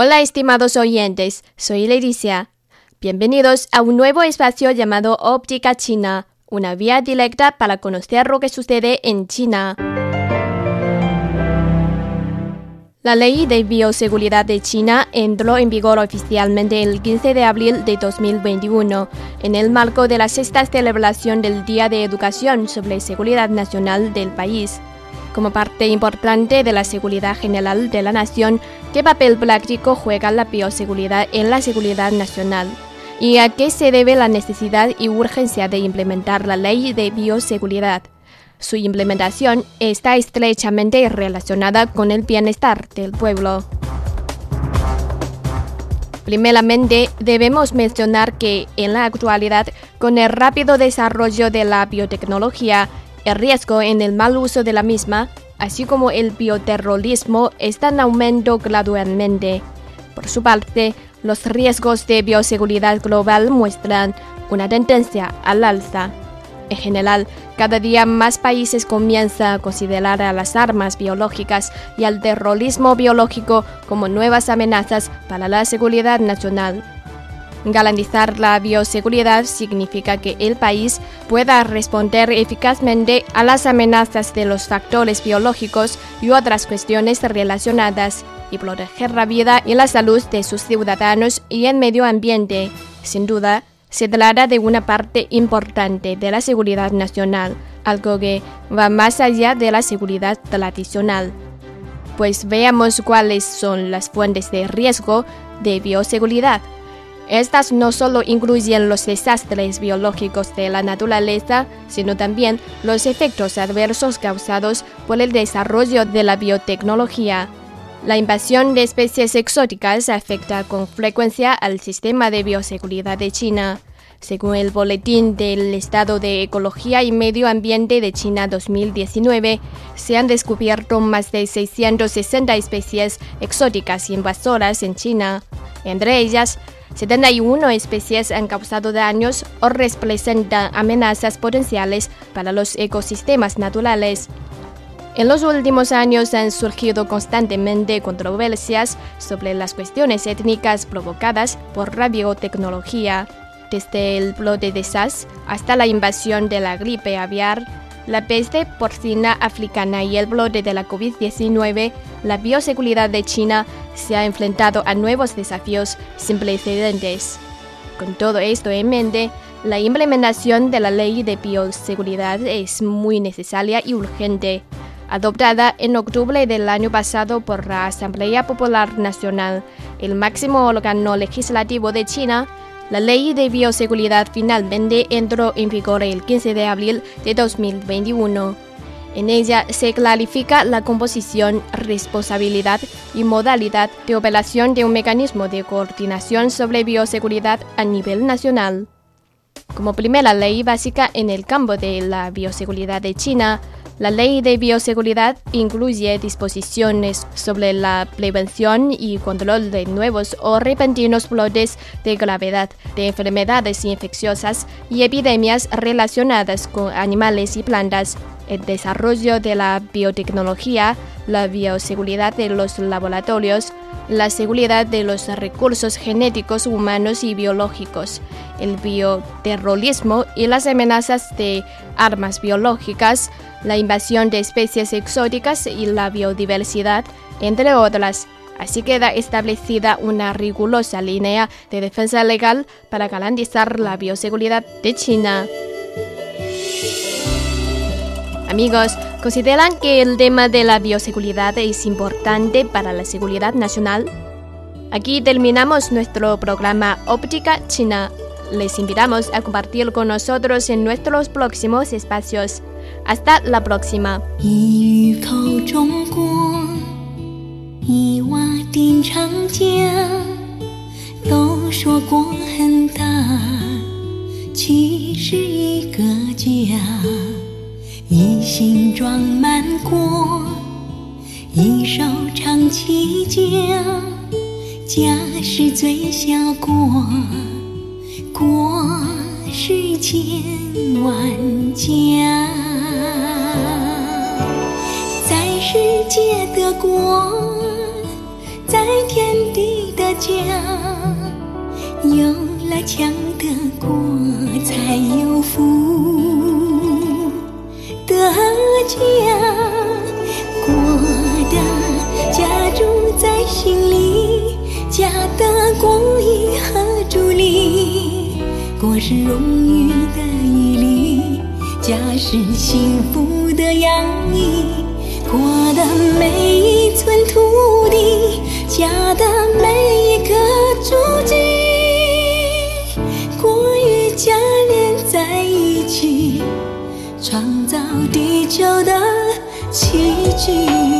Hola estimados oyentes, soy Leticia. Bienvenidos a un nuevo espacio llamado Óptica China, una vía directa para conocer lo que sucede en China. La ley de bioseguridad de China entró en vigor oficialmente el 15 de abril de 2021, en el marco de la sexta celebración del Día de Educación sobre Seguridad Nacional del país como parte importante de la seguridad general de la nación, qué papel práctico juega la bioseguridad en la seguridad nacional y a qué se debe la necesidad y urgencia de implementar la ley de bioseguridad. Su implementación está estrechamente relacionada con el bienestar del pueblo. Primeramente, debemos mencionar que en la actualidad, con el rápido desarrollo de la biotecnología, el riesgo en el mal uso de la misma, así como el bioterrorismo, está en aumento gradualmente. Por su parte, los riesgos de bioseguridad global muestran una tendencia al alza. En general, cada día más países comienzan a considerar a las armas biológicas y al terrorismo biológico como nuevas amenazas para la seguridad nacional. Garantizar la bioseguridad significa que el país pueda responder eficazmente a las amenazas de los factores biológicos y otras cuestiones relacionadas y proteger la vida y la salud de sus ciudadanos y el medio ambiente. Sin duda, se trata de una parte importante de la seguridad nacional, algo que va más allá de la seguridad tradicional. Pues veamos cuáles son las fuentes de riesgo de bioseguridad. Estas no solo incluyen los desastres biológicos de la naturaleza, sino también los efectos adversos causados por el desarrollo de la biotecnología. La invasión de especies exóticas afecta con frecuencia al sistema de bioseguridad de China. Según el Boletín del Estado de Ecología y Medio Ambiente de China 2019, se han descubierto más de 660 especies exóticas invasoras en China. Entre ellas, 71 especies han causado daños o representan amenazas potenciales para los ecosistemas naturales. En los últimos años han surgido constantemente controversias sobre las cuestiones étnicas provocadas por la biotecnología, desde el brote de SARS hasta la invasión de la gripe aviar la peste porcina africana y el brote de la COVID-19, la bioseguridad de China se ha enfrentado a nuevos desafíos sin precedentes. Con todo esto en mente, la implementación de la ley de bioseguridad es muy necesaria y urgente. Adoptada en octubre del año pasado por la Asamblea Popular Nacional, el máximo órgano legislativo de China, la ley de bioseguridad finalmente entró en vigor el 15 de abril de 2021. En ella se clarifica la composición, responsabilidad y modalidad de operación de un mecanismo de coordinación sobre bioseguridad a nivel nacional. Como primera ley básica en el campo de la bioseguridad de China, la ley de bioseguridad incluye disposiciones sobre la prevención y control de nuevos o repentinos brotes de gravedad de enfermedades infecciosas y epidemias relacionadas con animales y plantas, el desarrollo de la biotecnología, la bioseguridad de los laboratorios, la seguridad de los recursos genéticos humanos y biológicos, el bioterrorismo y las amenazas de armas biológicas, la invasión de especies exóticas y la biodiversidad, entre otras. Así queda establecida una rigurosa línea de defensa legal para garantizar la bioseguridad de China. Amigos, ¿consideran que el tema de la bioseguridad es importante para la seguridad nacional? Aquí terminamos nuestro programa Óptica China. Les invitamos a compartir con nosotros en nuestros próximos espacios. Hasta la próxima. 一语口中过，一瓦定长江。都说国很大，其实一个家，一心装满国，一手唱起家，家是最小国，国世千万家。在世界的国，在天地的家，有了强的国，才有富的家。国是荣誉的毅力，家是幸福的洋溢。国的每一寸土地，家的每一个足迹，国与家连在一起，创造地球的奇迹。